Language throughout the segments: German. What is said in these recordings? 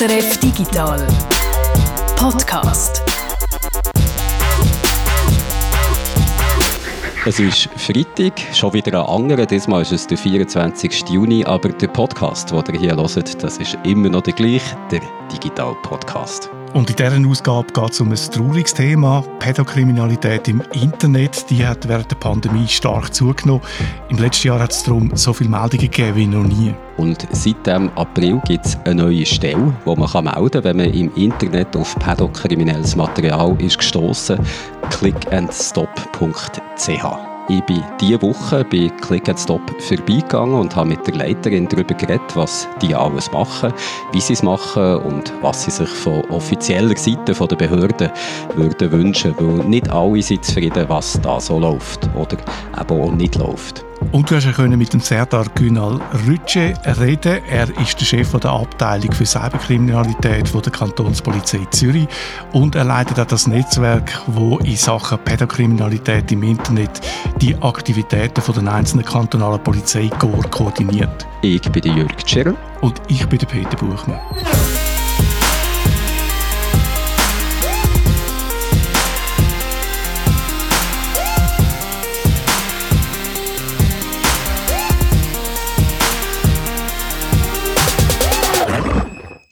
SRF Digital Podcast. Es ist Freitag, schon wieder ein anderer. Diesmal ist es der 24. Juni, aber der Podcast, den ihr hier hört, das ist immer noch der gleiche, der Digital Podcast. Und in dieser Ausgabe geht es um ein trauriges Thema. Pädokriminalität im Internet, die hat während der Pandemie stark zugenommen. Im letzten Jahr hat es darum so viele Meldungen gegeben wie noch nie. Und seit dem April gibt es eine neue Stelle, wo man kann melden kann, wenn man im Internet auf pädokriminelles Material ist gestoßen. clickandstop.ch ich bin diese Woche bei Click and Stop vorbeigegangen und habe mit der Leiterin darüber geredet, was die alles machen, wie sie es machen und was sie sich von offizieller Seite der Behörden würden wünschen, weil nicht alle sind zufrieden, was da so läuft oder eben auch nicht läuft. Und du hast mit dem Serdar Günal Rütsche reden. Er ist der Chef der Abteilung für Cyberkriminalität von der Kantonspolizei Zürich und er leitet auch das Netzwerk, wo in Sachen Pädokriminalität im Internet die Aktivitäten von den einzelnen kantonalen Polizeikorps koordiniert. Ich bin der Jürg Tscherl. Und ich bin der Peter Buchmann.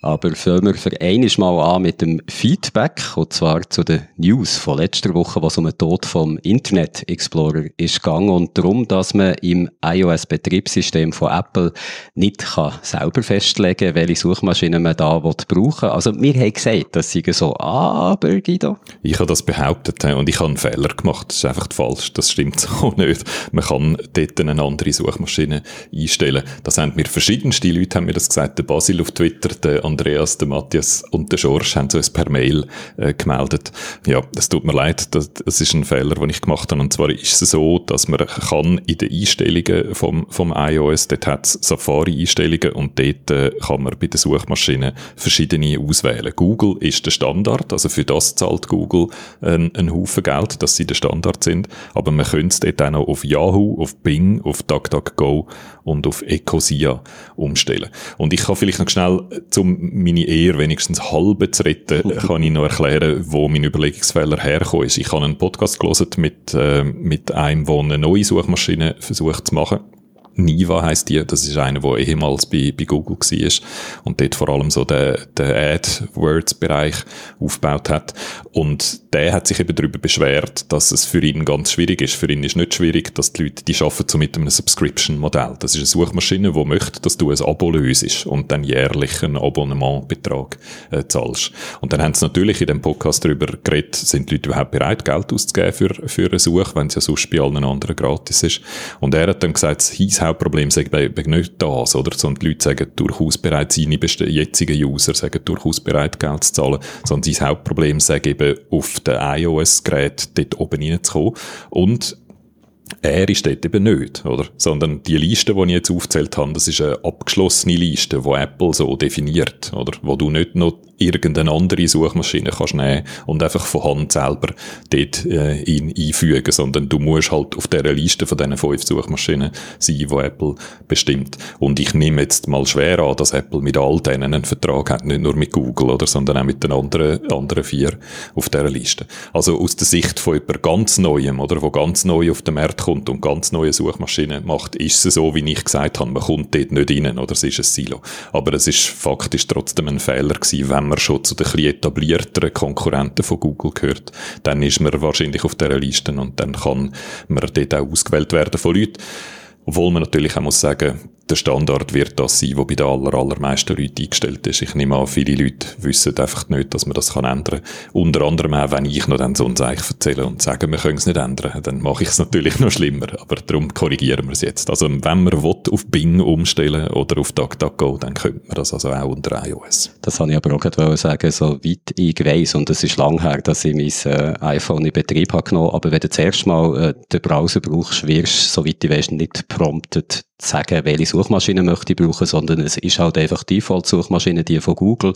Aber fangen wir für einiges Mal an mit dem Feedback, und zwar zu den News von letzter Woche, was um den Tod vom Internet Explorer ist gegangen und darum, dass man im iOS-Betriebssystem von Apple nicht kann selber festlegen kann, welche Suchmaschine man da brauchen. Also, wir haben gesagt, das sei so, aber Guido? Ich habe das behauptet und ich habe einen Fehler gemacht. Das ist einfach falsch. Das stimmt so nicht. Man kann dort eine andere Suchmaschine einstellen. Das haben mir verschiedenste Leute haben mir das gesagt. Der Basil auf Twitter, der Andreas, der Matthias und der Schorsch haben es per Mail äh, gemeldet. Ja, es tut mir leid, das, das ist ein Fehler, den ich gemacht habe. Und zwar ist es so, dass man kann in den Einstellungen vom, vom iOS, dort hat es Safari-Einstellungen und dort äh, kann man bei der Suchmaschine verschiedene auswählen. Google ist der Standard, also für das zahlt Google einen, einen Haufen Geld, dass sie der Standard sind. Aber man könnte es dort auch noch auf Yahoo, auf Bing, auf DuckDuckGo und auf Ecosia umstellen. Und ich kann vielleicht noch schnell zum meine Ehe wenigstens halb zu retten, kann ich noch erklären, wo mein Überlegungsfehler hergekommen ist. Ich habe einen Podcast gelesen mit, äh, mit einem, der eine neue Suchmaschine versucht zu machen. Niva heißt die, das ist einer, der ehemals bei, bei Google war und dort vor allem so den, den AdWords-Bereich aufgebaut hat. Und der hat sich eben darüber beschwert, dass es für ihn ganz schwierig ist. Für ihn ist nicht schwierig, dass die Leute, die arbeiten so mit einem Subscription-Modell. Das ist eine Suchmaschine, die möchte, dass du ein Abo löst und dann jährlich einen Abonnementbetrag äh, zahlst. Und dann haben sie natürlich in dem Podcast darüber geredet, sind die Leute überhaupt bereit, Geld auszugeben für, für eine Suche, wenn es ja sonst bei allen anderen gratis ist. Und er hat dann gesagt, es Hauptproblem sei nicht das, oder? Sondern die Leute sagen durchaus bereit, seine jetzigen User sagen durchaus bereit, Geld zu zahlen, sondern sein Hauptproblem sei eben auf den iOS-Gerät dort oben reinzukommen. Und er ist dort eben nicht, oder? Sondern die Liste, die ich jetzt aufgezählt habe, das ist eine abgeschlossene Liste, die Apple so definiert, oder? Wo du nicht noch irgendeine andere Suchmaschine kannst nehmen und einfach von Hand selber dort äh, ihn einfügen, sondern du musst halt auf dieser Liste von diesen fünf Suchmaschinen sein, die Apple bestimmt. Und ich nehme jetzt mal schwer an, dass Apple mit all denen einen Vertrag hat, nicht nur mit Google, oder, sondern auch mit den anderen, anderen vier auf dieser Liste. Also aus der Sicht von jemand ganz Neuem, oder, wo ganz neu auf den Markt kommt und ganz neue Suchmaschinen macht, ist es so, wie ich gesagt habe, man kommt dort nicht rein, oder es ist ein Silo. Aber es ist faktisch trotzdem ein Fehler gewesen, wenn man schon zu den etablierteren Konkurrenten von Google gehört, dann ist man wahrscheinlich auf dieser Liste und dann kann man dort auch ausgewählt werden von Leuten. Obwohl man natürlich auch muss sagen, der Standard wird das sein, wo bei den aller, allermeisten Leuten eingestellt ist. Ich nehme an, viele Leute wissen einfach nicht, dass man das kann ändern kann. Unter anderem auch, wenn ich noch dann so ein erzähle und sage, wir können es nicht ändern, dann mache ich es natürlich noch schlimmer. Aber darum korrigieren wir es jetzt. Also, wenn man will, auf Bing umstellen oder auf DuckDuckGo, dann könnte man das also auch unter iOS. Das habe ich aber auch gerade sagen, so weit ich weiss, und es ist lang her, dass ich mein äh, iPhone in Betrieb habe genommen, aber wenn du zuerst mal äh, den Browser brauchst, wirst du, soweit ich weiss, nicht prompted sagen, welche Suchmaschine möchte brauchen, sondern es ist halt einfach die Default-Suchmaschine, die von Google.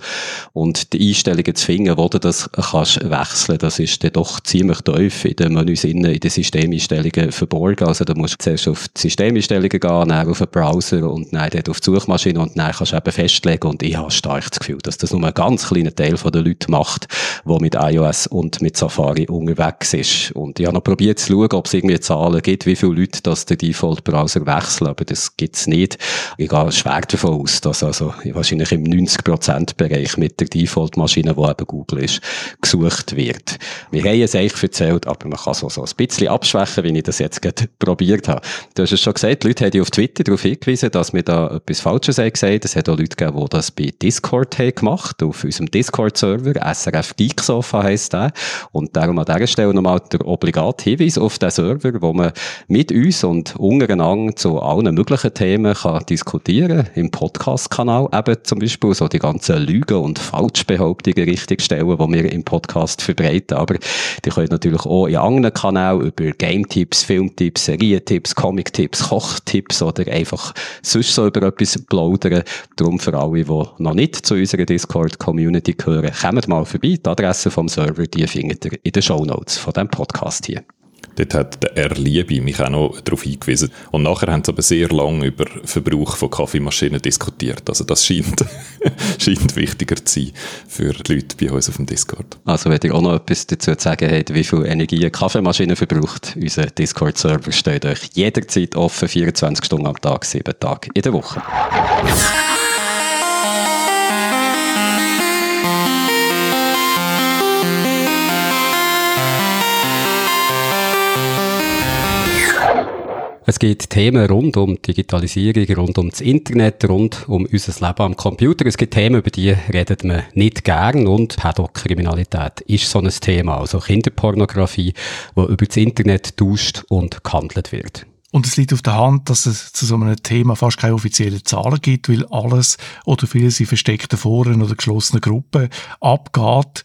Und die Einstellungen zu finden, wo du das kannst wechseln, das ist dann doch ziemlich tief in den Menüs in den Systemeinstellungen verborgen. Also da musst du zuerst auf die Systemeinstellungen gehen, dann auf den Browser und dann dort auf die Suchmaschine und dann kannst du eben festlegen. Und ich habe stark das Gefühl, dass das nur ein ganz kleiner Teil der Leute macht, der mit iOS und mit Safari unterwegs ist. Und ich habe noch probiert zu schauen, ob es irgendwie Zahlen gibt, wie viele Leute das den Default-Browser wechseln, aber das gibt's nicht. Ich gehe schwer davon aus, dass also wahrscheinlich im 90%-Bereich mit der Default-Maschine, die eben Google ist, gesucht wird. Wir haben es eigentlich erzählt, aber man kann es so, so ein bisschen abschwächen, wie ich das jetzt gerade probiert habe. Du hast es schon gesagt, die Leute haben auf Twitter darauf hingewiesen, dass wir da etwas Falsches haben gesagt. Es hat auch Leute gegeben, die das bei Discord haben gemacht, auf unserem Discord-Server, SRF Geeksofa heisst der. Und darum an dieser Stelle nochmal der obligate Hinweis auf den Server, wo man mit uns und untereinander zu allen möglichen Themen kann diskutieren Im Podcast-Kanal eben zum Beispiel so die ganzen Lügen und Falschbehauptungen richtig stellen, die wir im Podcast verbreiten. Aber die können natürlich auch in anderen Kanälen über Game-Tipps, Film-Tipps, Serientipps, Comic-Tipps, Kochtipps oder einfach sonst so über etwas plaudern. Darum für alle, die noch nicht zu unserer Discord-Community gehören, kommt mal vorbei. Die Adresse vom Server, die findet ihr in den Show Notes von diesem Podcast hier. Dort hat der Erliebe mich auch noch darauf hingewiesen. Und nachher haben sie aber sehr lange über Verbrauch von Kaffeemaschinen diskutiert. Also das scheint, scheint wichtiger zu sein für die Leute bei uns auf dem Discord. Also wenn ihr auch noch etwas dazu zu sagen habt, wie viel Energie eine Kaffeemaschine verbraucht, unser Discord-Server steht euch jederzeit offen, 24 Stunden am Tag, 7 Tage in der Woche. Es gibt Themen rund um Digitalisierung, rund um das Internet, rund um unser Leben am Computer. Es gibt Themen, über die redet man nicht gern und Pädokriminalität ist so ein Thema, also Kinderpornografie, wo über das Internet tauscht und gehandelt wird. Und es liegt auf der Hand, dass es zu so einem Thema fast keine offiziellen Zahlen gibt, weil alles oder vieles in versteckten Foren oder geschlossenen Gruppen abgeht.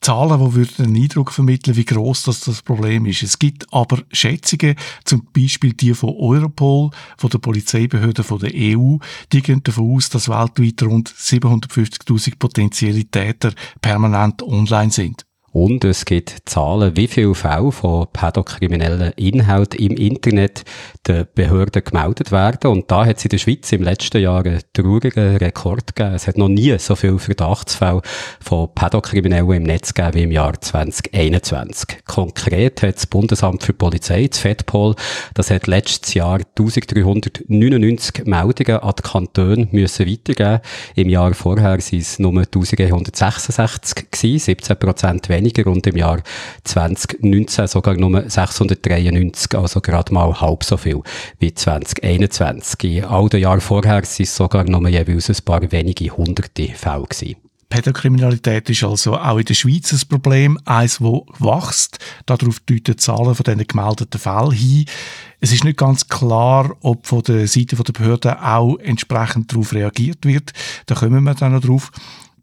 Zahlen, die würden einen Eindruck vermitteln, wie groß das, das Problem ist. Es gibt aber Schätzungen, zum Beispiel die von Europol, von der Polizeibehörde von der EU, die gehen davon aus, dass weltweit rund 750.000 potenzielle Täter permanent online sind. Und es gibt Zahlen, wie viele Fälle von pädokriminellen Inhalten im Internet den Behörden gemeldet werden. Und da hat es in der Schweiz im letzten Jahr einen traurigen Rekord gegeben. Es hat noch nie so viele Verdachtsfälle von Pädokriminellen im Netz gegeben wie im Jahr 2021. Konkret hat das Bundesamt für Polizei, das FEDPOL, das hat letztes Jahr 1399 Meldungen an die Kantone müssen weitergeben. Im Jahr vorher waren es nur 1166 gewesen, 17 Prozent weniger weniger und im Jahr 2019 sogar nur 693, also gerade mal halb so viel wie 2021. In all den Jahren vorher waren es sogar nur jeweils ein paar wenige hunderte Fälle gewesen. Pädokriminalität ist also auch in der Schweiz ein Problem, eins, das wächst. Darauf deuten Zahlen von diesen gemeldeten Fällen hin. Es ist nicht ganz klar, ob von der Seite der Behörden auch entsprechend darauf reagiert wird. Da kommen wir dann noch drauf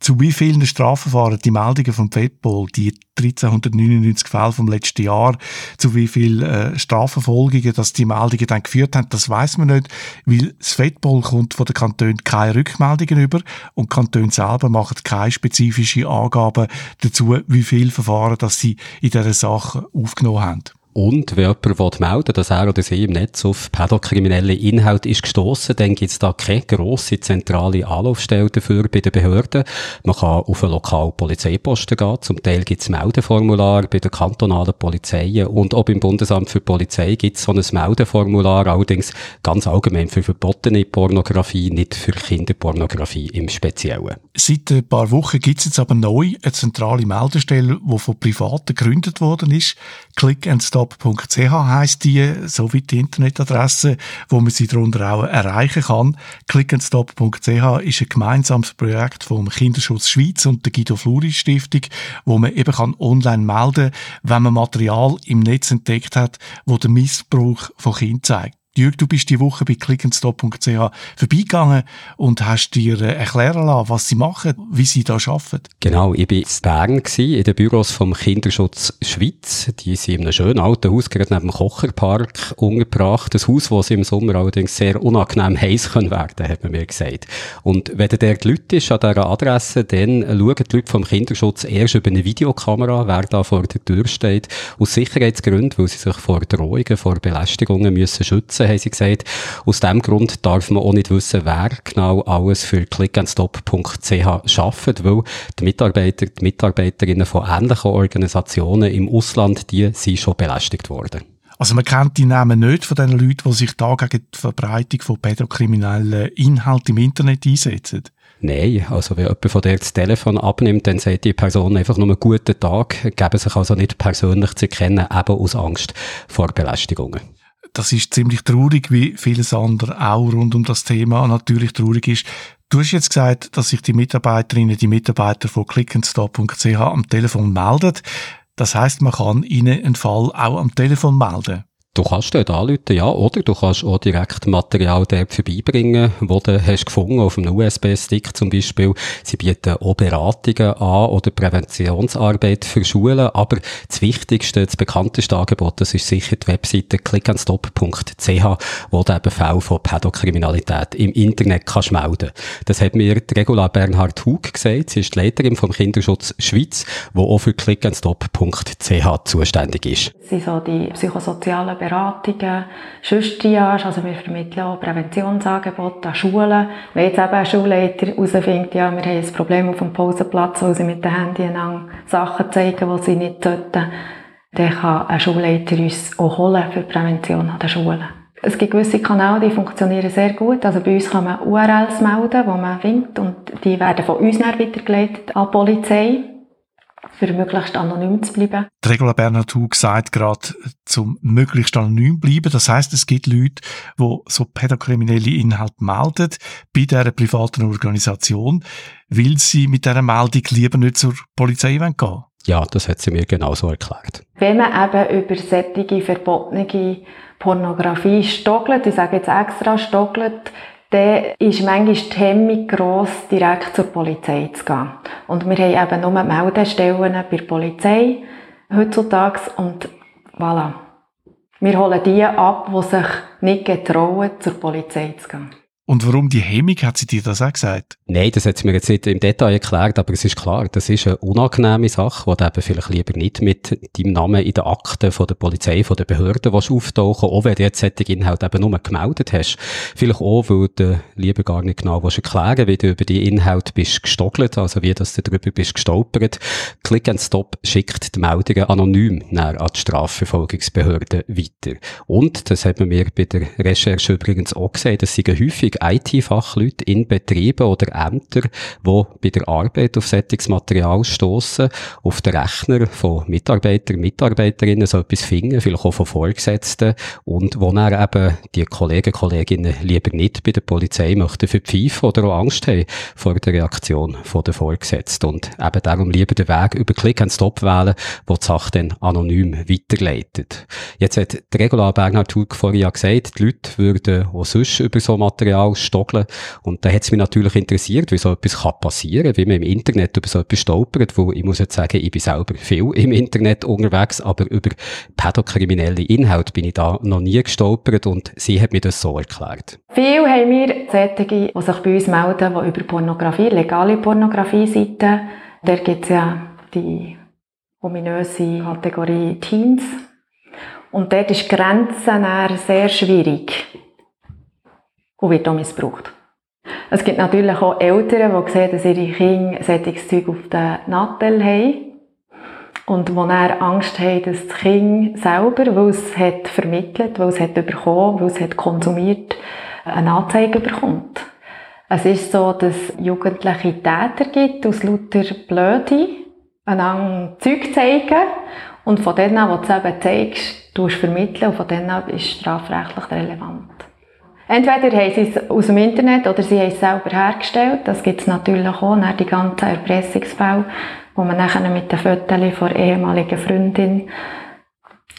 zu wie vielen Strafverfahren die Meldungen vom FEDPOL, die 1399 Fälle vom letzten Jahr, zu wie vielen äh, Strafverfolgungen, dass die Meldungen dann geführt haben, das weiß man nicht, weil das FEDPOL kommt von den Kantonen keine Rückmeldungen über und die Kantone selber machen keine spezifischen Angaben dazu, wie viele Verfahren dass sie in dieser Sache aufgenommen haben. Und wenn jemand melden dass er oder sie im Netz auf pädokriminelle Inhalte ist gestossen, dann gibt es da keine grosse zentrale Anlaufstelle dafür bei den Behörden. Man kann auf einen lokalen Polizeiposten gehen. Zum Teil gibt es Meldeformular bei den kantonalen Polizeien. Und auch beim Bundesamt für Polizei gibt es so ein Meldeformular, allerdings ganz allgemein für verbotene Pornografie, nicht für Kinderpornografie im Speziellen. Seit ein paar Wochen gibt es jetzt aber neu eine zentrale Meldestelle, die von Privaten gegründet worden ist. Click and Stop stop.ch heisst die, so wie die Internetadresse, wo man sie darunter auch erreichen kann. Clickandstop.ch ist ein gemeinsames Projekt vom Kinderschutz Schweiz und der Guido Fluri Stiftung, wo man eben kann online melden, wenn man Material im Netz entdeckt hat, wo den Missbrauch von Kindern zeigt. Jürg, du bist die Woche bei clickandstop.ch vorbeigegangen und hast dir äh, erklären lassen, was sie machen, wie sie da arbeiten. Genau, ich war in Bern, in den Büros vom Kinderschutz Schweiz. Die sind in einem schönen alten Haus, gerade neben dem Kocherpark, untergebracht. Ein Haus, das im Sommer allerdings sehr unangenehm heiß werden, hat man mir gesagt. Und wenn der die Leute ist an dieser Adresse, dann schauen die Leute vom Kinderschutz erst über eine Videokamera, wer da vor der Tür steht. Aus Sicherheitsgründen, weil sie sich vor Drohungen, vor Belästigungen müssen schützen haben sie gesagt. Aus dem Grund darf man auch nicht wissen, wer genau alles für clickandstop.ch arbeitet, weil die Mitarbeiter, die Mitarbeiterinnen von ähnlichen Organisationen im Ausland, die sind schon belästigt worden. Also man kennt die Namen nicht von den Leuten, die sich da gegen die Verbreitung von pädokriminellen Inhalten im Internet einsetzen? Nein, also wenn jemand von dir das Telefon abnimmt, dann sagt die Person einfach nur einen guten Tag, geben sich also nicht persönlich zu kennen, eben aus Angst vor Belästigungen das ist ziemlich traurig, wie vieles andere auch rund um das Thema natürlich traurig ist. Du hast jetzt gesagt, dass sich die Mitarbeiterinnen, die Mitarbeiter von clickandstop.ch am Telefon melden. Das heißt, man kann ihnen einen Fall auch am Telefon melden. Du kannst dort anrufen, ja, oder du kannst auch direkt Material dort vorbeibringen, wo du hast gefunden, auf einem USB-Stick zum Beispiel. Sie bieten auch Beratungen an oder Präventionsarbeit für Schulen, aber das wichtigste, das bekannteste Angebot, das ist sicher die Webseite clickandstop.ch, wo du eben Fälle von Pädokriminalität im Internet kannst melden. Das hat mir die Regula Bernhard Hug gesagt, sie ist die Leiterin vom Kinderschutz Schweiz, wo auch für clickandstop.ch zuständig ist. Sie so die psychosozialen Beratungen, Schüstriage, also wir vermitteln auch Präventionsangebote an Schulen. Wenn jetzt eben ein Schulleiter herausfindet, ja, wir haben ein Problem auf dem Pausenplatz, wo sie mit dem Handy Sachen zeigen, die sie nicht sollten, dann kann ein Schulleiter uns auch holen für Prävention an den Schulen. Es gibt gewisse Kanäle, die funktionieren sehr gut. Also bei uns kann man URLs melden, die man findet und die werden von uns weitergeleitet an die Polizei für möglichst anonym zu bleiben. Die Regula Bernhard Hug sagt gerade, zum möglichst anonym bleiben. Das heißt, es gibt Leute, die so pädokriminelle Inhalte melden bei dieser privaten Organisation, weil sie mit dieser Meldung lieber nicht zur Polizei gehen wollen. Ja, das hat sie mir genauso erklärt. Wenn man eben über solche verbotene Pornografie stockelt, ich sage jetzt extra stockelt, dann ist manchmal die Hemmung gross, direkt zur Polizei zu gehen. Und wir haben eben nur Meldestellen bei der Polizei heutzutage und voilà. Wir holen die ab, die sich nicht getrauen, zur Polizei zu gehen. Und warum die Hemmung, hat sie dir das auch gesagt? Nein, das hat sie mir jetzt nicht im Detail erklärt, aber es ist klar, das ist eine unangenehme Sache, die du eben vielleicht lieber nicht mit deinem Namen in den Akten von der Polizei, von der Behörden willst auch wenn du jetzt solche Inhalte eben nur gemeldet hast. Vielleicht auch, weil du lieber gar nicht genau willst erklären wie du über die Inhalte bist gestockelt, also wie dass du darüber bist gestolpert. Click and Stop schickt die Meldungen anonym an die Strafverfolgungsbehörden weiter. Und, das hat man mir bei der Recherche übrigens auch gesehen, dass sie häufig IT-Fachleute in Betrieben oder Ämtern, die bei der Arbeit auf solches Material stoßen, auf den Rechner von Mitarbeitern, Mitarbeiterinnen so etwas finden, vielleicht auch von Vorgesetzten und wo dann eben die Kollegen, Kolleginnen lieber nicht bei der Polizei möchten verpfeifen oder auch Angst haben vor der Reaktion von der Vorgesetzten und eben darum lieber den Weg über Click and Stop wählen, wo die Sache dann anonym weiterleitet. Jetzt hat die Regular Bernhard Hug vorhin ja gesagt, die Leute würden auch sonst über so Material Stockeln. Und da hat es mich natürlich interessiert, wie so etwas kann passieren, wie man im Internet über so etwas stolpert, wo ich muss jetzt sagen, ich bin selber viel im Internet unterwegs, aber über pädokriminelle Inhalte bin ich da noch nie gestolpert und sie hat mir das so erklärt. Viel haben wir solche, die sich bei uns melden, die über Pornografie, legale Pornografie-Seiten, da gibt es ja die ominöse Kategorie Teens. Und dort ist die Grenze sehr schwierig und wird auch missbraucht. Es gibt natürlich auch Eltern, die sehen, dass ihre Kinder solches Zeug auf den Nattel haben und die dann Angst haben, dass das Kind selber, weil es hat vermittelt, weil es hat bekommen, weil es hat konsumiert, eine Anzeige bekommt. Es ist so, dass jugendliche Täter gibt, aus lauter Blöde, einander Zeug zeigen und von denen, wo du eben zeigst, du vermitteln und von denen ist strafrechtlich relevant. Entweder haben sie es aus dem Internet oder sie haben es selber hergestellt. Das gibt es natürlich auch, dann die ganzen Erpressungsfälle, wo man nachher mit den Fotos von ehemaligen Freundin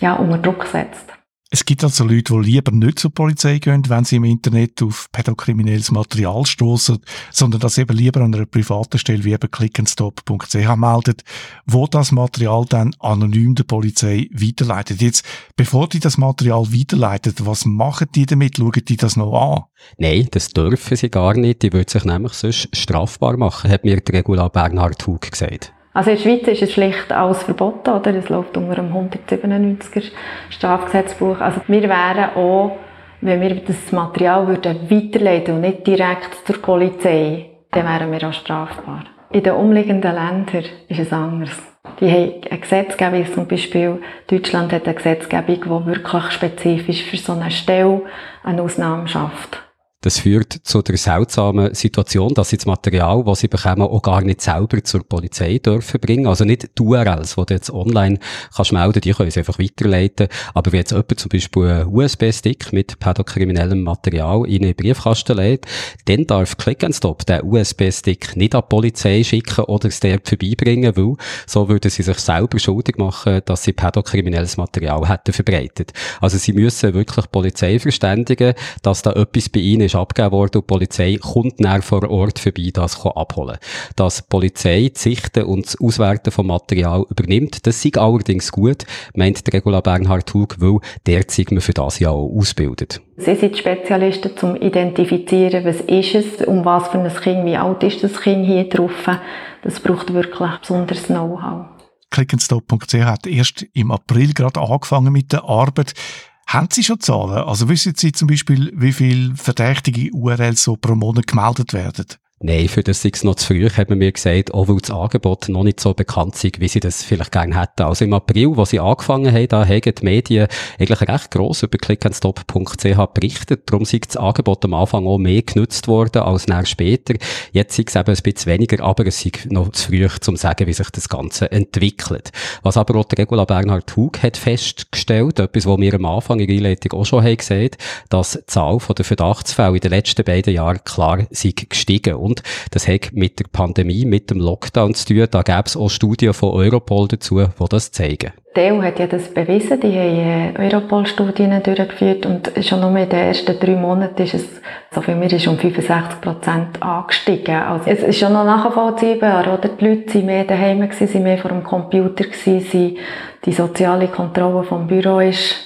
ja, unter Druck setzt. Es gibt also Leute, die lieber nicht zur Polizei gehen, wenn sie im Internet auf pädokriminelles Material stoßen, sondern das eben lieber an einer privaten Stelle wie eben clickanstop.ch meldet, wo das Material dann anonym der Polizei weiterleitet. Jetzt, bevor die das Material weiterleitet, was machen die damit? Schauen die das noch an? Nein, das dürfen sie gar nicht. Die würden sich nämlich sonst strafbar machen, hat mir der Regula Bernhard Hug gesagt. Also in der Schweiz ist es schlicht alles verboten, oder? Es läuft unter dem 197er Strafgesetzbuch. Also wir wären auch, wenn wir das Material würden weiterleiten und nicht direkt zur Polizei, dann wären wir auch strafbar. In den umliegenden Ländern ist es anders. Die haben eine Gesetzgebung, zum Beispiel Deutschland hat eine Gesetzgebung, die wirklich spezifisch für so eine Stelle eine Ausnahme schafft. Das führt zu der seltsamen Situation, dass sie das Material, das sie bekommen, auch gar nicht selber zur Polizei dürfen bringen. Also nicht die URLs, die du jetzt online kannst melden, die können sie einfach weiterleiten. Aber wenn jetzt jemand zum Beispiel einen USB-Stick mit pädokriminellem Material in einen Briefkasten lädt, dann darf Click and Stop den USB-Stick nicht an die Polizei schicken oder es dort vorbeibringen, weil so würden sie sich selber schuldig machen, dass sie pädokriminelles Material hätten verbreitet. Also sie müssen wirklich Polizei verständigen, dass da etwas bei ihnen ist ist abgegeben worden und die Polizei kommt näher vor Ort vorbei, das abholen. Dass die Polizei das Sichten und das Auswerten von Material übernimmt, das ist allerdings gut, meint der Regula Bernhard Hug, weil der wir für das ja auch ausbildet. Sie sind Spezialisten zum Identifizieren, was ist es, um was für ein Kind, wie alt ist das Kind hier drauf. Das braucht wirklich besonderes Know-how. Clickenstop.ch hat erst im April gerade angefangen mit der Arbeit. Haben Sie schon Zahlen? Also wissen Sie zum Beispiel, wie viele verdächtige URLs so pro Monat gemeldet werden? Nein, für das ist es noch zu früh, hat man mir gesagt, auch weil das Angebot noch nicht so bekannt ist, wie sie das vielleicht gerne hätten. Also im April, wo sie angefangen haben, da haben die Medien eigentlich recht gross über clickandstop.ch berichtet. Darum ist das Angebot am Anfang auch mehr genutzt worden als nach später. Jetzt ist es eben ein bisschen weniger, aber es ist noch zu früh, um zu sagen, wie sich das Ganze entwickelt. Was aber auch der Regula Bernhard Hug hat festgestellt, etwas, was wir am Anfang in der Einleitung auch schon haben gesehen, dass die Zahl der Verdachtsfälle in den letzten beiden Jahren klar sind gestiegen. Und das hat mit der Pandemie, mit dem Lockdown zu tun. Da gäbe es auch Studien von Europol dazu, die das zeigen. Die EU hat ja das bewiesen. Die haben äh, Europol-Studien durchgeführt und schon nur in den ersten drei Monaten ist es, so für mich, ist um 65 Prozent angestiegen. Also es ist schon noch nachvollziehbar, oder? Die Leute waren mehr daheim, gewesen, mehr vor dem Computer, die soziale Kontrolle vom Büro ist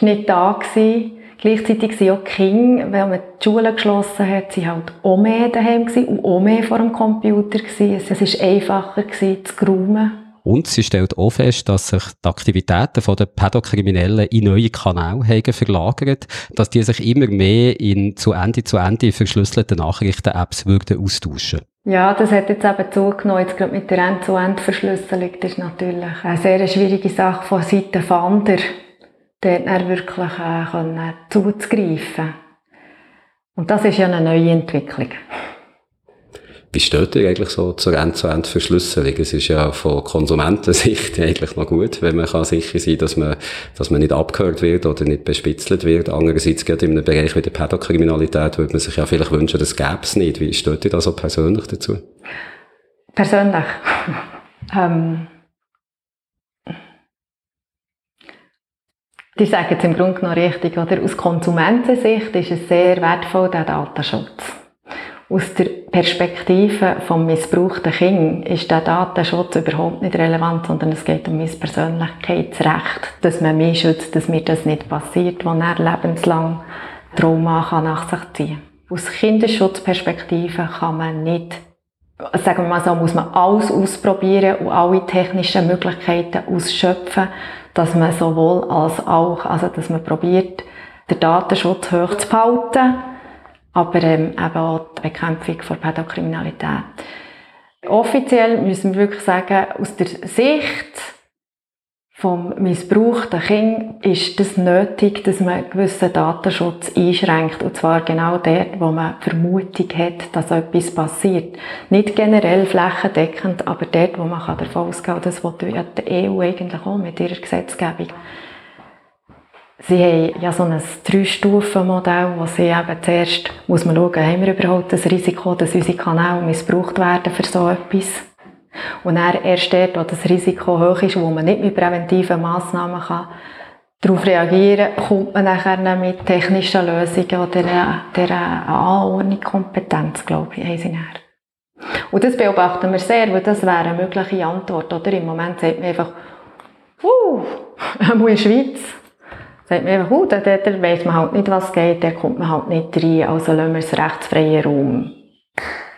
nicht da gewesen. Gleichzeitig sind auch die Kinder, wenn man die Schule geschlossen hat, sie halt auch mehr daheim gewesen und auch mehr vor dem Computer gewesen. Es war einfacher gewesen, zu räumen. Und sie stellt auch fest, dass sich die Aktivitäten der Pädokriminellen in neue Kanäle haben verlagert, dass die sich immer mehr in zu Ende zu Ende verschlüsselten Nachrichten-Apps würden austauschen. Ja, das hat jetzt eben zugenommen, jetzt gerade mit der End-zu-End-Verschlüsselung. Das ist natürlich eine sehr schwierige Sache von Seiten Fander dort dann wirklich äh, können zuzugreifen. Und das ist ja eine neue Entwicklung. Wie steht ihr eigentlich so zur End-zu-End-Verschlüsselung? Es ist ja von Konsumentensicht eigentlich noch gut, wenn man kann sicher sein dass man, dass man nicht abgehört wird oder nicht bespitzelt wird. Andererseits, gerade in einem Bereich wie der Pädokriminalität, würde man sich ja vielleicht wünschen, das gäbe es nicht. Wie steht ihr da so persönlich dazu? Persönlich? ähm, Die sagen es im Grunde genommen richtig, oder? Aus Konsumentensicht ist es sehr wertvoll, der Datenschutz. Aus der Perspektive vom missbrauchten Kind ist der Datenschutz überhaupt nicht relevant, sondern es geht um mein Persönlichkeitsrecht, dass man mich schützt, dass mir das nicht passiert, wo er lebenslang Trauma kann nach sich ziehen. Aus Kinderschutzperspektive kann man nicht, sagen wir mal so, muss man alles ausprobieren und alle technischen Möglichkeiten ausschöpfen, dass man sowohl als auch, also dass man probiert, den Datenschutz hoch zu behalten, aber ähm, eben auch die Bekämpfung von Pädokriminalität. Offiziell müssen wir wirklich sagen, aus der Sicht vom missbrauchten Kind ist es nötig, dass man gewissen Datenschutz einschränkt. Und zwar genau dort, wo man Vermutung hat, dass etwas passiert. Nicht generell flächendeckend, aber dort, wo man davon ausgehen kann, das die EU eigentlich auch mit ihrer Gesetzgebung. Sie haben ja so ein Drei-Stufen-Modell, wo sie eben zuerst muss man schauen, haben wir überhaupt das Risiko, dass unsere Kanäle missbraucht werden für so etwas. Und dann erst dort, wo das Risiko hoch ist, wo man nicht mit präventiven Massnahmen kann darauf reagieren, kommt man nachher mit technischen Lösungen oder der, der Anordnung Kompetenz, glaube ich, haben. Und das beobachten wir sehr, weil das wäre eine mögliche Antwort. Oder? Im Moment sagt man einfach, uh, in der Schweiz, sagt man einfach, uh, da, da, da weiss man halt nicht, was geht, da kommt man halt nicht rein, also lassen wir es rechtsfreien Raum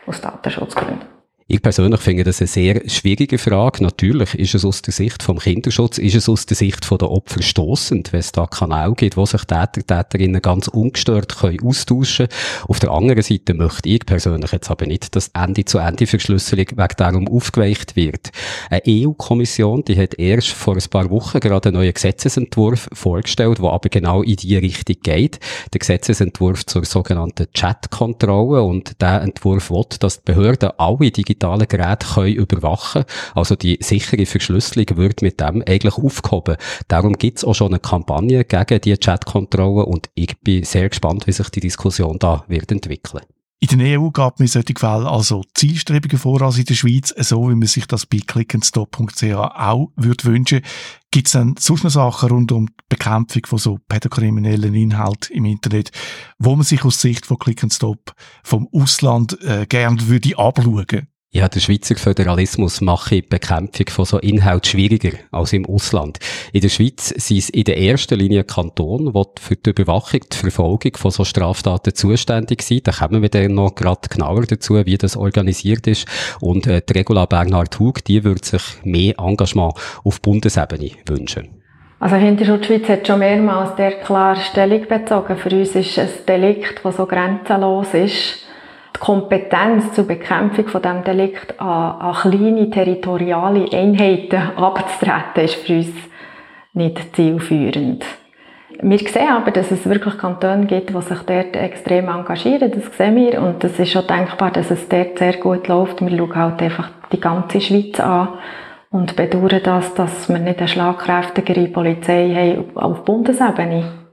aus Datenschutzgründen. Ich persönlich finde das eine sehr schwierige Frage. Natürlich ist es aus der Sicht vom Kinderschutz, ist es aus der Sicht von der Opfer stoßend, wenn es da Kanäle gibt, wo sich Täter, Täterinnen ganz ungestört können austauschen können. Auf der anderen Seite möchte ich persönlich jetzt aber nicht, dass Ende-zu-Ende-Verschlüsselung wegen darum aufgeweicht wird. Eine EU-Kommission, die hat erst vor ein paar Wochen gerade einen neuen Gesetzesentwurf vorgestellt, der aber genau in die Richtung geht. Der Gesetzesentwurf zur sogenannten Chat-Kontrolle und der Entwurf will, dass die Behörden alle digitalen digitalen Geräte können überwachen Also die sichere Verschlüsselung wird mit dem eigentlich aufgehoben. Darum gibt es auch schon eine Kampagne gegen die Chatkontrolle und ich bin sehr gespannt, wie sich die Diskussion da wird entwickeln. In der EU gab man in solchen also zielstrebiger vor als in der Schweiz, so wie man sich das bei clickandstop.ch auch würde wünschen. Gibt es dann sonst noch Sachen rund um die Bekämpfung von so pädokriminellen Inhalten im Internet, wo man sich aus Sicht von Click Stop vom Ausland äh, gerne würde abschauen? Ja, der Schweizer Föderalismus macht die Bekämpfung von so Inhalt schwieriger als im Ausland. In der Schweiz sind es in der ersten Linie Kanton, die für die Überwachung, die Verfolgung von so Straftaten zuständig sind. Da kommen wir dann noch gerade genauer dazu, wie das organisiert ist. Und äh, die Regula Bernhard Hug, die würde sich mehr Engagement auf Bundesebene wünschen. Also Hinterschutz hat schon mehrmals der klare Stellung bezogen. Für uns ist es ein Delikt, das so grenzenlos ist die Kompetenz zur Bekämpfung von dem Delikt an, an kleine territoriale Einheiten abzutreten, ist für uns nicht zielführend. Wir sehen aber, dass es wirklich Kantone gibt, die sich dort extrem engagieren. Das sehen wir. Und es ist schon denkbar, dass es dort sehr gut läuft. Wir schauen halt einfach die ganze Schweiz an und bedauern das, dass wir nicht eine schlagkräftigere Polizei haben auf Bundesebene.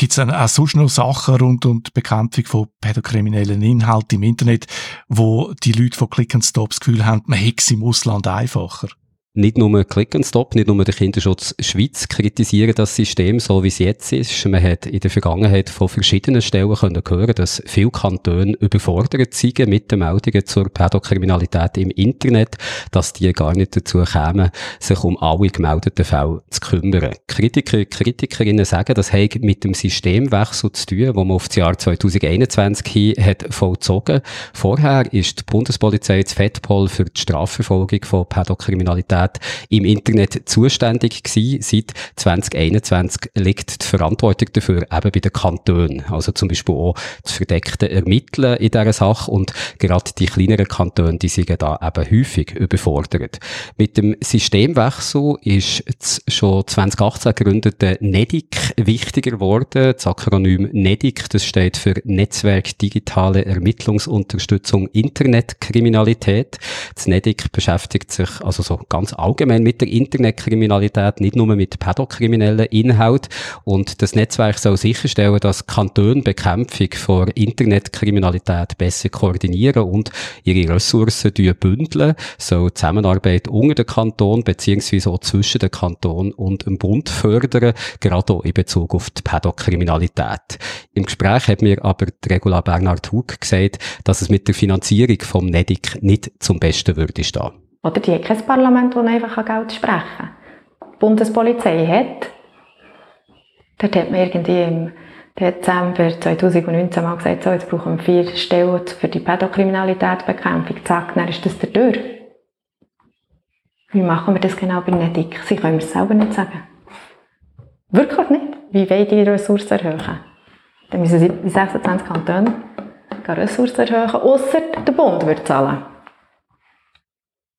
Gibt es dann auch sonst noch Sachen rund um die Bekämpfung von pädokriminellen Inhalten im Internet, wo die Leute von Click and Stop das Gefühl haben, man hätte im Ausland einfacher? Nicht nur Click and Stop, nicht nur der Kinderschutz Schweiz kritisieren das System so, wie es jetzt ist. Man hat in der Vergangenheit von verschiedenen Stellen können hören, dass viele Kantone überfordert sind mit den Meldungen zur Pädokriminalität im Internet, dass die gar nicht dazu kämen, sich um alle gemeldeten Fälle zu kümmern. Kritiker, Kritikerinnen sagen, das hat mit dem Systemwechsel zu tun, wo man auf das Jahr 2021 hin hat vollzogen. Vorher ist die Bundespolizei das FEDPOL für die Strafverfolgung von Pädokriminalität Kriminalität im Internet zuständig gewesen. Seit 2021 liegt die Verantwortung dafür eben bei den Kantonen. Also zum Beispiel auch das verdeckte Ermitteln in dieser Sache und gerade die kleineren Kantone, die sind da eben häufig überfordert. Mit dem Systemwechsel ist schon 2018 gegründete NEDIC wichtiger geworden. Das Akronym NEDIC, das steht für Netzwerk Digitale Ermittlungsunterstützung Internetkriminalität. Das NEDIC beschäftigt sich also so ganz ganz allgemein mit der Internetkriminalität, nicht nur mit pädokriminellen Inhalt. Und das Netzwerk soll sicherstellen, dass Kantone Bekämpfung von Internetkriminalität besser koordinieren und ihre Ressourcen bündeln, soll Zusammenarbeit unter den Kanton beziehungsweise zwischen den Kanton und dem Bund fördern, gerade auch in Bezug auf die Pädokriminalität. Im Gespräch hat mir aber die Regula Bernhard Hug gesagt, dass es mit der Finanzierung vom NEDIC nicht zum Besten würde stehen. Oder die haben kein Parlament, das einfach Geld sprechen kann. Die Bundespolizei hat, dort hat man irgendwie im Dezember 2019 mal gesagt, so, jetzt brauchen wir vier Stellen für die Pädokriminalitätsbekämpfung. Zack, dann ist das der Tür. Wie machen wir das genau bei Nedik? Sie können es selber nicht sagen. Wirklich nicht. Wie wollen die Ressourcen erhöhen? Dann müssen sie in 26 Kantonen Ressourcen erhöhen, außer der Bund wird zahlen.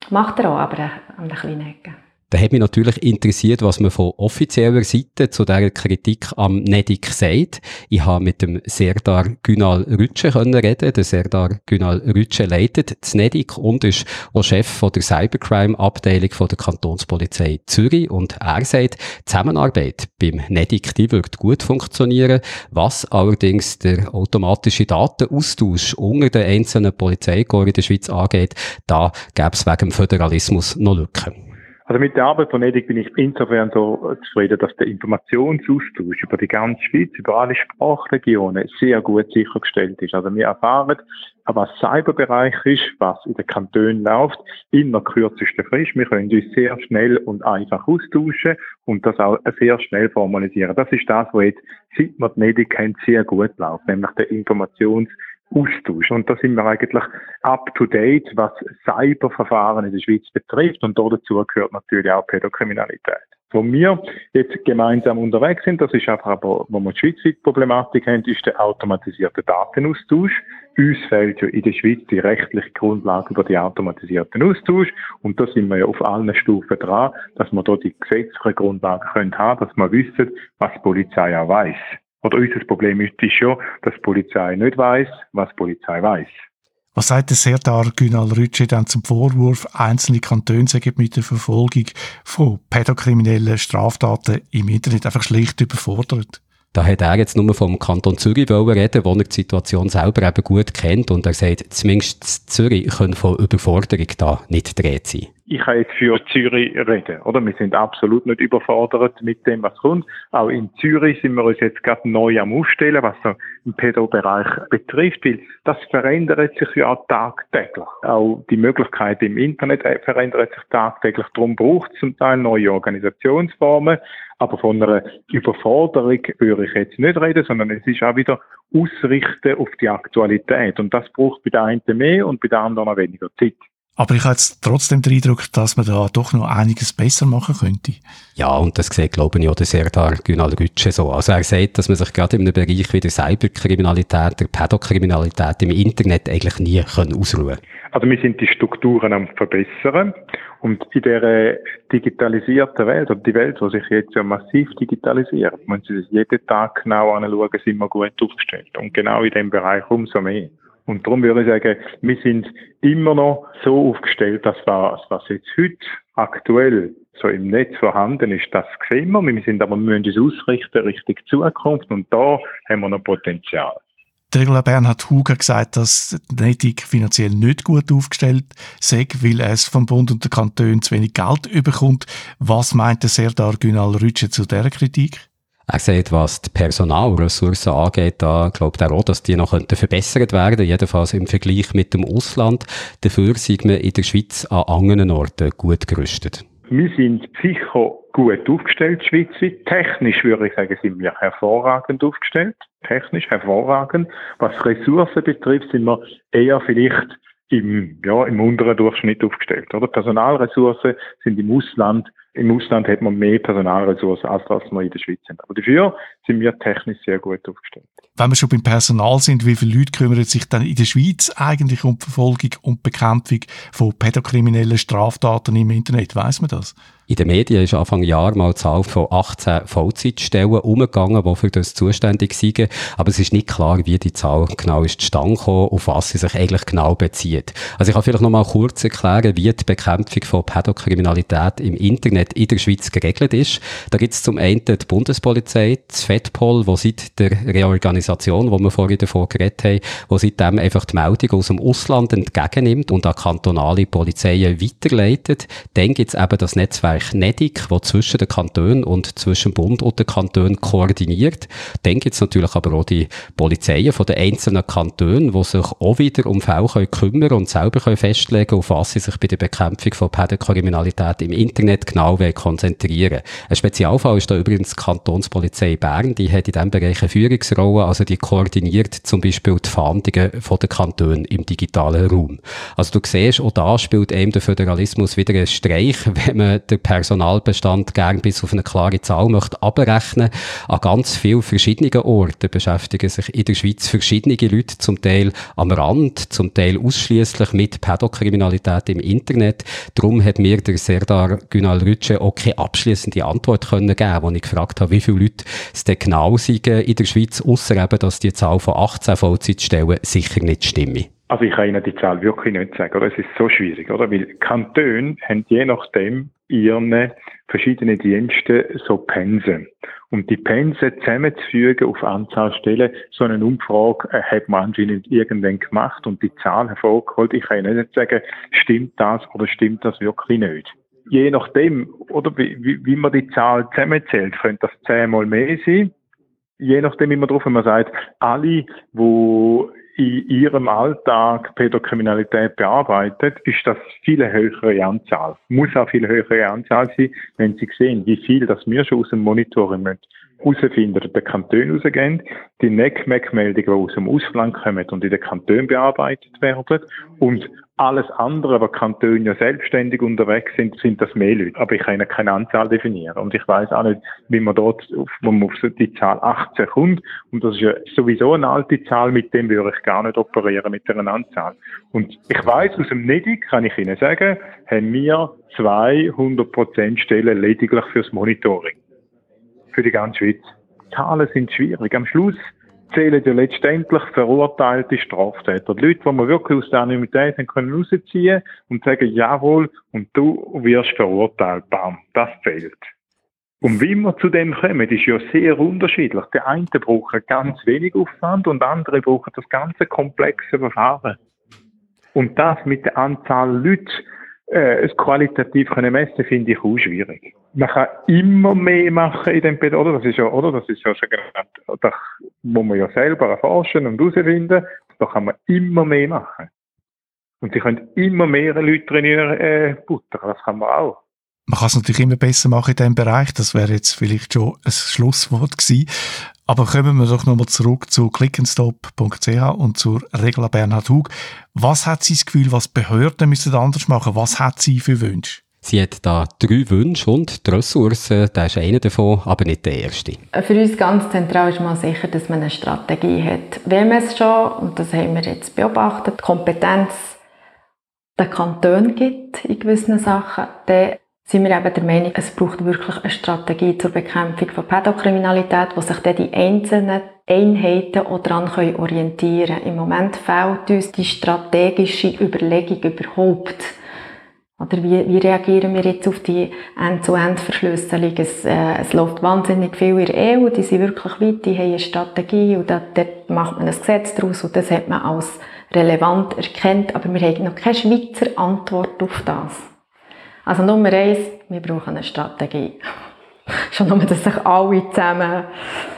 Macht er auch, aber an einer kleinen Ecke. Da hat mich natürlich interessiert, was man von offizieller Seite zu dieser Kritik am NEDIC sagt. Ich habe mit dem Serdar Günal Rütsche können reden. Der Serdar Günal Rütsche leitet das NEDIC und ist auch Chef der Cybercrime-Abteilung der Kantonspolizei Zürich. Und er sagt, die Zusammenarbeit beim NEDIC, die wird gut funktionieren. Was allerdings der automatische Datenaustausch unter den einzelnen Polizeikorps in der Schweiz angeht, da gäbe es wegen dem Föderalismus noch Lücken. Also mit der Arbeit von EDIC bin ich insofern so zufrieden, dass der Informationsaustausch über die ganze Schweiz, über alle Sprachregionen sehr gut sichergestellt ist. Also wir erfahren, was Cyberbereich ist, was in den Kantonen läuft, in der kürzesten Frist. Wir können uns sehr schnell und einfach austauschen und das auch sehr schnell formalisieren. Das ist das, was jetzt, seit wir die EDIC haben, sehr gut läuft, nämlich der Informations Austausch. Und da sind wir eigentlich up to date, was Cyberverfahren in der Schweiz betrifft. Und dazu gehört natürlich auch Pädokriminalität. Wo wir jetzt gemeinsam unterwegs sind, das ist einfach aber, wo wir die Schweizweite Problematik haben, ist der automatisierte Datenaustausch. Uns fehlt ja in der Schweiz die rechtliche Grundlage über die automatisierten Austausch. Und da sind wir ja auf allen Stufen dran, dass wir da die gesetzliche Grundlage können haben, dass wir wissen, was die Polizei auch weiss. Oder unser Problem ist, ist schon, dass die Polizei nicht weiß, was die Polizei weiß. Was sagt der Serdar Günal Rütsche dann zum Vorwurf, einzelne Kantone seien mit der Verfolgung von pädokriminellen Straftaten im Internet einfach schlicht überfordert? Da hat er jetzt nur vom Kanton Zürich reden, wo er die Situation selber eben gut kennt und er sagt, zumindest Zürich können von Überforderung da nicht dreht sein ich kann jetzt für Zürich reden, oder? Wir sind absolut nicht überfordert mit dem, was kommt. Auch in Zürich sind wir uns jetzt gerade neu am Aufstellen, was so im Pedo-Bereich betrifft, weil das verändert sich ja auch tagtäglich. Auch die Möglichkeit im Internet verändert sich tagtäglich. Darum braucht es zum Teil neue Organisationsformen. Aber von einer Überforderung würde ich jetzt nicht reden, sondern es ist auch wieder Ausrichten auf die Aktualität. Und das braucht bei der einen mehr und bei der anderen weniger Zeit. Aber ich habe jetzt trotzdem den Eindruck, dass man da doch noch einiges besser machen könnte. Ja, und das sieht, glaube ich, auch der Serdar Günal Rütsche so. Also er sagt, dass man sich gerade in einem Bereich wie der Cyberkriminalität, der Pädokriminalität im Internet eigentlich nie können ausruhen Also wir sind die Strukturen am verbessern und in der digitalisierten Welt, oder die Welt, die sich jetzt ja massiv digitalisiert, wenn Sie sich jeden Tag genau anschauen, sind wir gut aufgestellt. Und genau in dem Bereich umso mehr. Und darum würde ich sagen, wir sind immer noch so aufgestellt, dass was, was jetzt heute aktuell so im Netz vorhanden ist, das sehen wir. Wir sind aber, wir müssen uns ausrichten Richtung Zukunft und da haben wir noch Potenzial. Der Bernhard Huger gesagt, dass die Netig finanziell nicht gut aufgestellt sei, weil es vom Bund und den Kantonen zu wenig Geld überkommt. Was meint der Serdar Günal Rütsche zu dieser Kritik? Er sagt, was die Personalressourcen angeht, da glaubt er auch, dass die noch verbessert werden jedenfalls im Vergleich mit dem Ausland. Dafür sind wir in der Schweiz an anderen Orten gut gerüstet. Wir sind sicher gut aufgestellt schweizweit. Technisch würde ich sagen, sind wir hervorragend aufgestellt. Technisch hervorragend. Was Ressourcen betrifft, sind wir eher vielleicht im, ja, im unteren Durchschnitt aufgestellt. Oder? Personalressourcen sind im Ausland im Ausland hat man mehr Personalressourcen, als was wir in der Schweiz sind. Aber dafür sind wir technisch sehr gut aufgestellt. Wenn wir schon beim Personal sind, wie viele Leute kümmern sich dann in der Schweiz eigentlich um die Verfolgung und Bekämpfung von pädokriminellen Straftaten im Internet? Weiß man das? In den Medien ist Anfang Jahr mal die Zahl von 18 Vollzeitstellen umgegangen, die für das zuständig sind. Aber es ist nicht klar, wie die Zahl genau ist zustande gekommen, auf was sie sich eigentlich genau bezieht. Also ich kann vielleicht noch mal kurz erklären, wie die Bekämpfung von Pädokriminalität im Internet in der Schweiz geregelt ist. Da gibt es zum einen die Bundespolizei, das FEDPOL, wo seit der Reorganisation, wo wir vorhin davon geredet haben, wo seitdem einfach die Meldung aus dem Ausland entgegennimmt und an kantonale Polizeien weiterleitet. Dann gibt es eben das Netzwerk Bereich NEDIC, wo zwischen den Kantonen und zwischen Bund und den Kantonen koordiniert. Dann gibt es natürlich aber auch die Polizeien von den einzelnen Kantonen, die sich auch wieder um Fälle können kümmern und selber können festlegen auf was sie sich bei der Bekämpfung von Pädokriminalität im Internet genau konzentrieren Ein Spezialfall ist da übrigens die Kantonspolizei Bern, die hat in diesem Bereich eine Führungsrolle, also die koordiniert zum Beispiel die Fahndungen von den Kantonen im digitalen Raum. Also du siehst, auch da spielt eben der Föderalismus wieder einen Streich, wenn man den Personalbestand gern bis auf eine klare Zahl möchte abrechnen. An ganz vielen verschiedenen Orten beschäftigen sich in der Schweiz verschiedene Leute, zum Teil am Rand, zum Teil ausschließlich mit Pädokriminalität im Internet. Darum hat mir der Serdar Günal Rütsche auch keine abschließende Antwort können geben, wo ich gefragt habe, wie viele Leute es denn genau sind in der Schweiz, außer eben, dass die Zahl von 18 Vollzeitstellen sicher nicht stimmt. Also ich kann Ihnen die Zahl wirklich nicht sagen, oder? Es ist so schwierig, oder? Weil Kantone haben je nachdem ihren verschiedenen Diensten so Pensen. Um die Pensen zusammenzufügen auf Anzahl Stellen, so eine Umfrage äh, hat man anscheinend irgendwann gemacht und die Zahl hervorgeholt. Ich kann Ihnen nicht sagen, stimmt das oder stimmt das wirklich nicht. je nachdem, oder wie, wie, man die Zahl zusammenzählt, könnte das zehnmal mehr sein. Je nachdem, wie man drauf, wenn man sagt, alle, die in ihrem Alltag Pädokriminalität bearbeitet, ist das viel höhere Anzahl. Muss auch viel höhere Anzahl sein, wenn Sie sehen, wie viel das wir schon aus dem Monitoring herausfinden, die Kantone rausgehen, die NECMEC-Meldungen, die aus dem Ausland kommen und in den Kantonen bearbeitet werden und alles andere, was Kantone ja selbstständig unterwegs sind, sind das mehr Leute. Aber ich kann keine Anzahl definieren. Und ich weiß auch nicht, wie man dort, auf, wo man auf die Zahl 18 kommt. Und das ist ja sowieso eine alte Zahl, mit dem würde ich gar nicht operieren, mit einer Anzahl. Und ich weiß aus dem NEDIC, kann ich Ihnen sagen, haben wir 200% Stellen lediglich fürs Monitoring. Für die ganze Schweiz. Zahlen sind schwierig. Am Schluss zählen ja letztendlich verurteilte Straftäter. Die Leute, die man wirklich aus der Anonymität können rausziehen und sagen, jawohl, und du wirst verurteilt. Bam, das zählt. Und wie wir zu dem kommen, ist ja sehr unterschiedlich. Der eine braucht ganz wenig Aufwand und andere brauchen das ganze komplexe Verfahren. Und das mit der Anzahl Leute äh, es qualitativ können messen, finde ich auch schwierig. Man kann immer mehr machen in dem Bereich, oder? Das ist ja, oder? Das ist ja schon genau, das muss man ja selber erforschen und herausfinden. Da kann man immer mehr machen. Und sie können immer mehr Leute trainieren, äh, buttern. Das kann man auch. Man kann es natürlich immer besser machen in diesem Bereich. Das wäre jetzt vielleicht schon ein Schlusswort gewesen. Aber kommen wir doch nochmal zurück zu clickenstop.ch und zur Regla Bernhard Hug. Was hat sie das Gefühl, was Behörden müssen anders machen? Was hat sie für Wünsche? Sie hat da drei Wünsche und die Ressourcen, der ist einer davon, aber nicht der erste. Für uns ganz zentral ist mal sicher, dass man eine Strategie hat. Wenn man es schon, und das haben wir jetzt beobachtet, die Kompetenz den Kanton gibt in gewissen Sachen, dann sind wir eben der Meinung, es braucht wirklich eine Strategie zur Bekämpfung von Pädokriminalität, wo sich dann die einzelnen Einheiten auch daran orientieren können. Im Moment fehlt uns die strategische Überlegung überhaupt. Oder wie, wie reagieren wir jetzt auf die End-zu-End-Verschlüsselung? Es, äh, es läuft wahnsinnig viel in der EU, die sind wirklich weit, die haben eine Strategie und dort, dort macht man ein Gesetz daraus und das hat man als relevant erkannt, aber wir haben noch keine Schweizer Antwort auf das. Also Nummer eins, wir brauchen eine Strategie. Schon nur, dass sich alle zusammen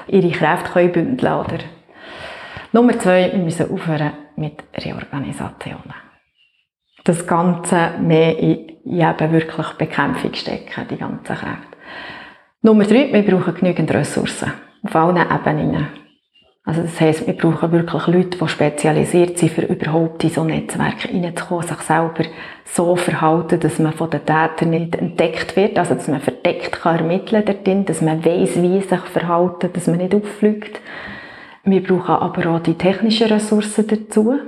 ihre Kräfte können bündeln können. Nummer zwei, wir müssen aufhören mit Reorganisationen. Das Ganze mehr in, in eben wirklich Bekämpfung stecken, die ganzen Kräfte. Nummer drei, wir brauchen genügend Ressourcen. Auf allen Ebenen. Also das heisst, wir brauchen wirklich Leute, die spezialisiert sind, für überhaupt in so Netzwerke reinzukommen, sich selber so verhalten, dass man von den Tätern nicht entdeckt wird, also dass man verdeckt kann ermitteln kann, dass man weiss, wie sich verhalten, dass man nicht auffliegt. Wir brauchen aber auch die technischen Ressourcen dazu.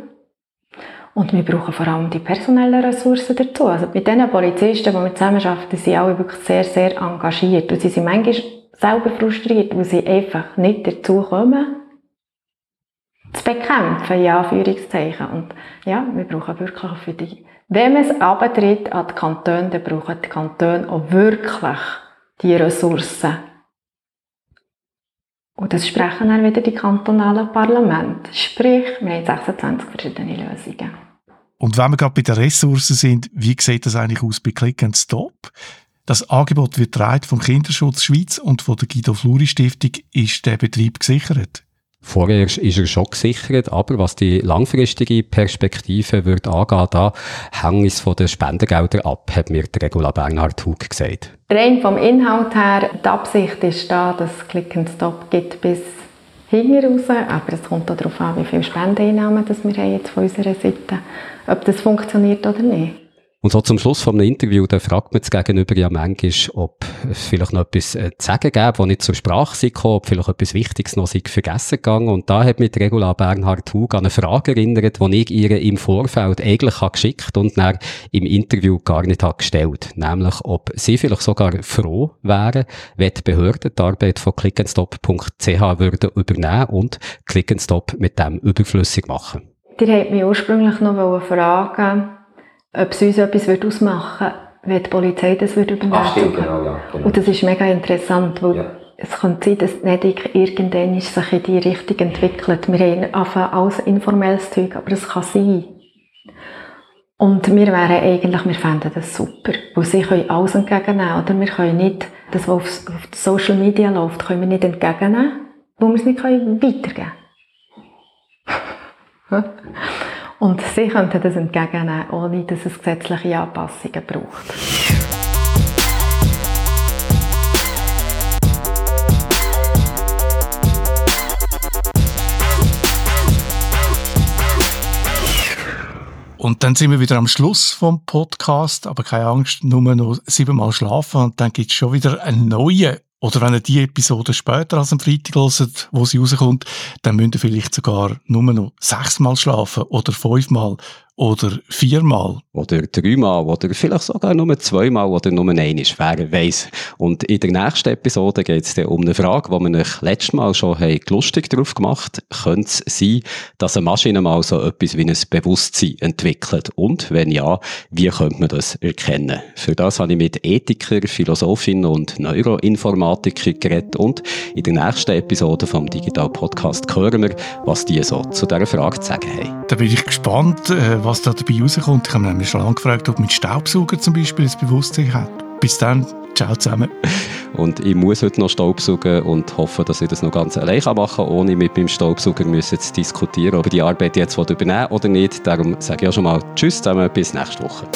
Und wir brauchen vor allem die personellen Ressourcen dazu. Also mit den Polizisten, die wir zusammenarbeiten, sind alle wirklich sehr, sehr engagiert. Und sie sind manchmal selber frustriert, weil sie einfach nicht dazu kommen, zu bekämpfen, ja, Anführungszeichen. Und ja, wir brauchen wirklich für die, wenn man es abtritt an die Kantone, dann brauchen die Kantone auch wirklich die Ressourcen. Und das sprechen dann wieder die kantonalen Parlamente. Sprich, wir haben 26 verschiedene Lösungen. Und wenn wir gerade bei den Ressourcen sind, wie sieht das eigentlich aus bei Click and Stop? Das Angebot wird getragen vom Kinderschutz Schweiz und von der Guido Fluri Stiftung. Ist der Betrieb gesichert? Vorerst ist er schon gesichert, aber was die langfristige Perspektive wird angehen, da hängt es von den Spendengeldern ab, hat mir der Regula Bernhard Hug gesagt. Rein vom Inhalt her, die Absicht ist da, dass es Click and Stop gibt bis hinten raus, aber es kommt auch darauf an, wie viele Spendeneinnahmen das wir haben jetzt von unserer Seite, ob das funktioniert oder nicht. Und so zum Schluss von einem Interview, da fragt man das Gegenüber ja manchmal, ob es vielleicht noch etwas äh, zu sagen gäbe, was nicht zur Sprache sei ob vielleicht etwas Wichtiges noch vergessen gegangen. Und da hat mich Regula Bernhard Hug an eine Frage erinnert, die ich ihr im Vorfeld eigentlich habe geschickt und dann im Interview gar nicht habe gestellt. Nämlich, ob sie vielleicht sogar froh wären, wenn die Behörden die Arbeit von clickanstop.ch würden übernehmen und Clickanstop mit dem überflüssig machen. Die hat mich ursprünglich noch fragen ob es uns etwas ausmachen würde, wenn die Polizei das würde übernehmen würde. Genau, ja, genau. Und das ist mega interessant, weil ja. es könnte sein, dass nicht irgendwann sich in die Richtung entwickelt. Wir haben einfach alles informelles Zeug, aber es kann sein. Und wir wären eigentlich, wir fänden das super, weil sie können alles entgegennehmen, oder? Wir können nicht, das, was auf, auf Social Media läuft, können wir nicht entgegennehmen, weil wir es nicht können weitergeben können. Und sie könnten das entgegennehmen, ohne dass es gesetzliche Anpassungen braucht. Und dann sind wir wieder am Schluss vom Podcast, aber keine Angst, nur noch siebenmal schlafen und dann gibt es schon wieder einen neuen. Oder wenn ihr die Episode später als am Freitag hört, wo sie rauskommt, dann müsst ihr vielleicht sogar nur noch sechsmal schlafen oder fünfmal oder viermal. Oder dreimal oder vielleicht sogar nur zweimal oder nur einmal, wer weiß. Und in der nächsten Episode geht es dann um eine Frage, die wir euch letztes Mal schon haben lustig drauf gemacht Könnte es sein, dass eine Maschine mal so etwas wie ein Bewusstsein entwickelt? Und wenn ja, wie könnte man das erkennen? Für das habe ich mit Ethiker, Philosophin und Neuroinformatiker geredet und in der nächsten Episode vom Digital Podcast hören wir, was die so zu dieser Frage zu sagen haben. Da bin ich gespannt, äh, was da dabei rauskommt. Ich habe mich schon lange gefragt, ob mein Staubsauger zum Beispiel ein Bewusstsein hat. Bis dann, ciao zusammen. Und ich muss heute noch Staubsaugen und hoffe, dass ich das noch ganz allein machen kann, ohne mit meinem Staubsauger müssen zu diskutieren, ob ich die Arbeit jetzt übernehmen oder nicht. Darum sage ich auch schon mal Tschüss zusammen, bis nächste Woche.